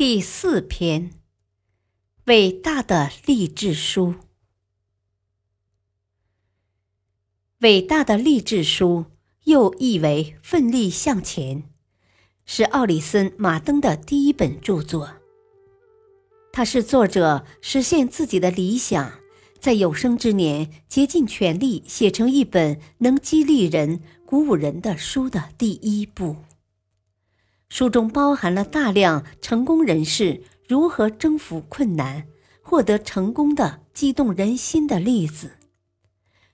第四篇，伟大的励志书。伟大的励志书又译为《奋力向前》，是奥里森·马登的第一本著作。它是作者实现自己的理想，在有生之年竭尽全力写成一本能激励人、鼓舞人的书的第一步。书中包含了大量成功人士如何征服困难、获得成功的激动人心的例子，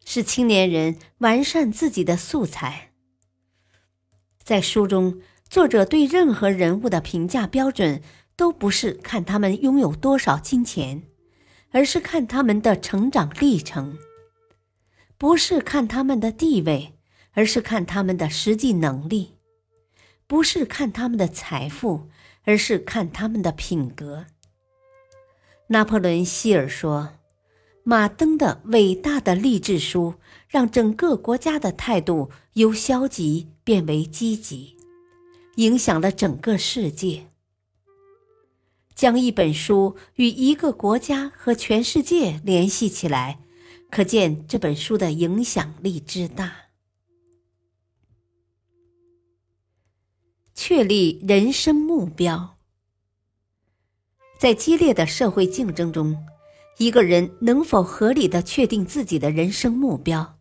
是青年人完善自己的素材。在书中，作者对任何人物的评价标准都不是看他们拥有多少金钱，而是看他们的成长历程；不是看他们的地位，而是看他们的实际能力。不是看他们的财富，而是看他们的品格。拿破仑·希尔说：“马登的伟大的励志书，让整个国家的态度由消极变为积极，影响了整个世界。将一本书与一个国家和全世界联系起来，可见这本书的影响力之大。”确立人生目标，在激烈的社会竞争中，一个人能否合理的确定自己的人生目标，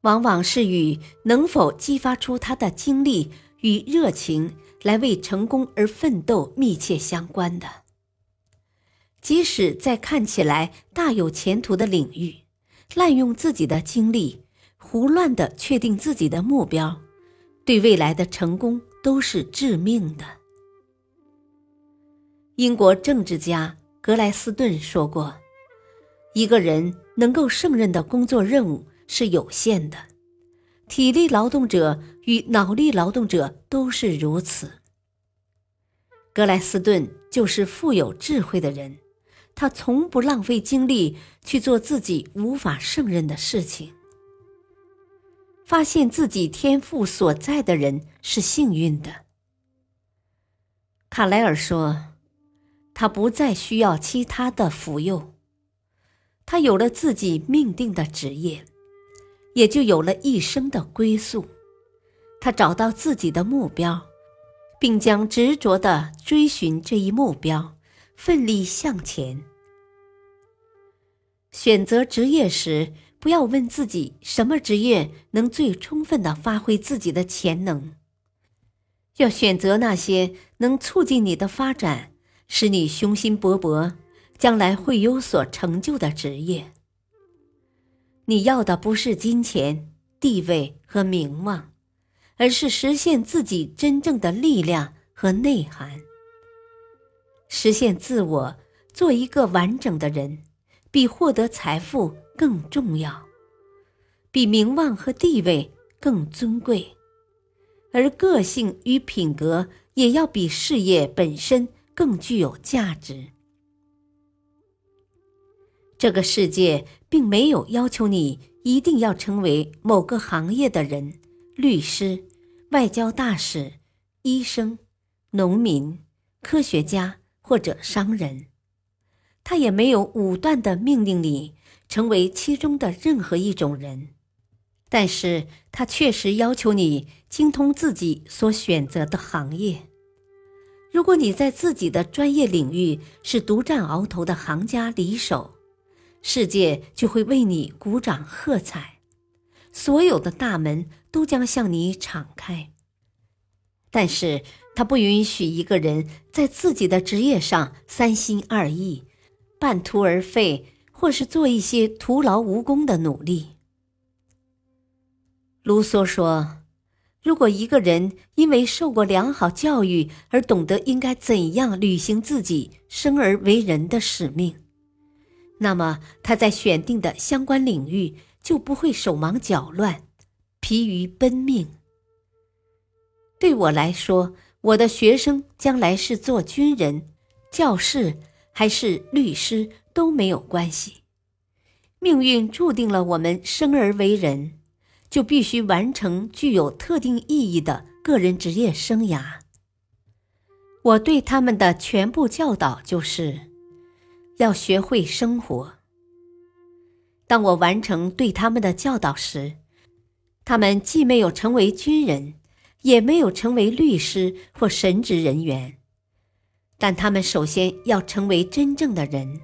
往往是与能否激发出他的精力与热情来为成功而奋斗密切相关的。即使在看起来大有前途的领域，滥用自己的精力，胡乱的确定自己的目标，对未来的成功。都是致命的。英国政治家格莱斯顿说过：“一个人能够胜任的工作任务是有限的，体力劳动者与脑力劳动者都是如此。”格莱斯顿就是富有智慧的人，他从不浪费精力去做自己无法胜任的事情。发现自己天赋所在的人是幸运的。卡莱尔说：“他不再需要其他的福佑，他有了自己命定的职业，也就有了一生的归宿。他找到自己的目标，并将执着的追寻这一目标，奋力向前。选择职业时。”不要问自己什么职业能最充分的发挥自己的潜能，要选择那些能促进你的发展，使你雄心勃勃，将来会有所成就的职业。你要的不是金钱、地位和名望，而是实现自己真正的力量和内涵。实现自我，做一个完整的人，比获得财富。更重要，比名望和地位更尊贵，而个性与品格也要比事业本身更具有价值。这个世界并没有要求你一定要成为某个行业的人，律师、外交大使、医生、农民、科学家或者商人，他也没有武断的命令你。成为其中的任何一种人，但是他确实要求你精通自己所选择的行业。如果你在自己的专业领域是独占鳌头的行家里手，世界就会为你鼓掌喝彩，所有的大门都将向你敞开。但是他不允许一个人在自己的职业上三心二意，半途而废。或是做一些徒劳无功的努力。卢梭说：“如果一个人因为受过良好教育而懂得应该怎样履行自己生而为人的使命，那么他在选定的相关领域就不会手忙脚乱、疲于奔命。对我来说，我的学生将来是做军人、教士还是律师都没有关系。命运注定了我们生而为人。就必须完成具有特定意义的个人职业生涯。我对他们的全部教导就是，要学会生活。当我完成对他们的教导时，他们既没有成为军人，也没有成为律师或神职人员，但他们首先要成为真正的人。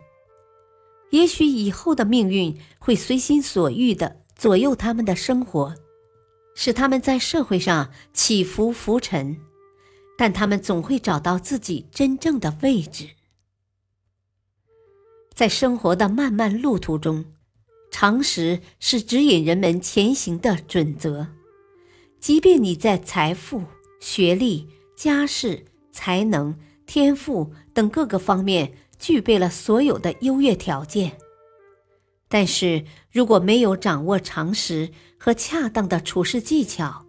也许以后的命运会随心所欲的。左右他们的生活，使他们在社会上起伏浮沉，但他们总会找到自己真正的位置。在生活的漫漫路途中，常识是指引人们前行的准则。即便你在财富、学历、家世、才能、天赋等各个方面具备了所有的优越条件。但是，如果没有掌握常识和恰当的处事技巧，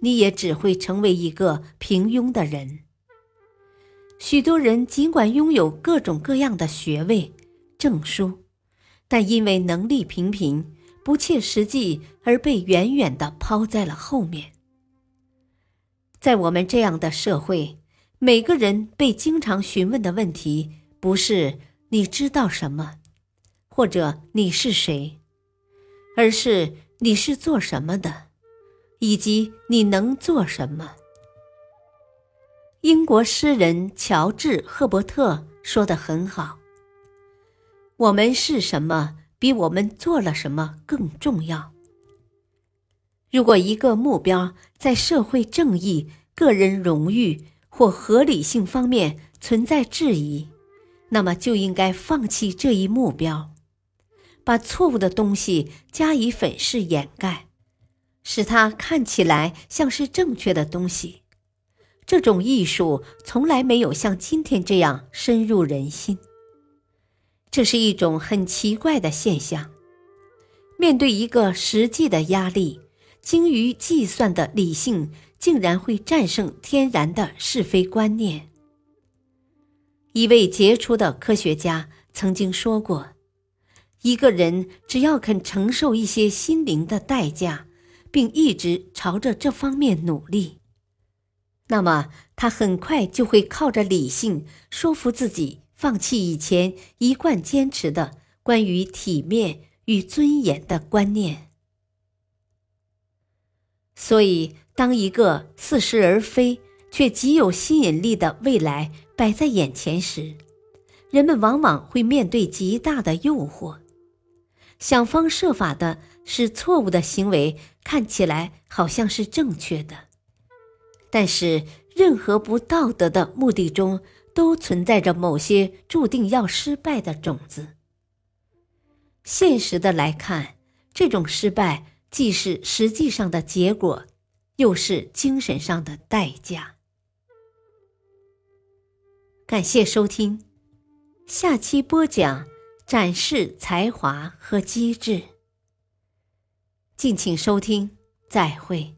你也只会成为一个平庸的人。许多人尽管拥有各种各样的学位、证书，但因为能力平平、不切实际而被远远地抛在了后面。在我们这样的社会，每个人被经常询问的问题不是“你知道什么”。或者你是谁，而是你是做什么的，以及你能做什么。英国诗人乔治·赫伯特说的很好：“我们是什么，比我们做了什么更重要。”如果一个目标在社会正义、个人荣誉或合理性方面存在质疑，那么就应该放弃这一目标。把错误的东西加以粉饰掩盖，使它看起来像是正确的东西。这种艺术从来没有像今天这样深入人心。这是一种很奇怪的现象。面对一个实际的压力，精于计算的理性竟然会战胜天然的是非观念。一位杰出的科学家曾经说过。一个人只要肯承受一些心灵的代价，并一直朝着这方面努力，那么他很快就会靠着理性说服自己放弃以前一贯坚持的关于体面与尊严的观念。所以，当一个似是而非却极有吸引力的未来摆在眼前时，人们往往会面对极大的诱惑。想方设法的使错误的行为看起来好像是正确的，但是任何不道德的目的中都存在着某些注定要失败的种子。现实的来看，这种失败既是实际上的结果，又是精神上的代价。感谢收听，下期播讲。展示才华和机智。敬请收听，再会。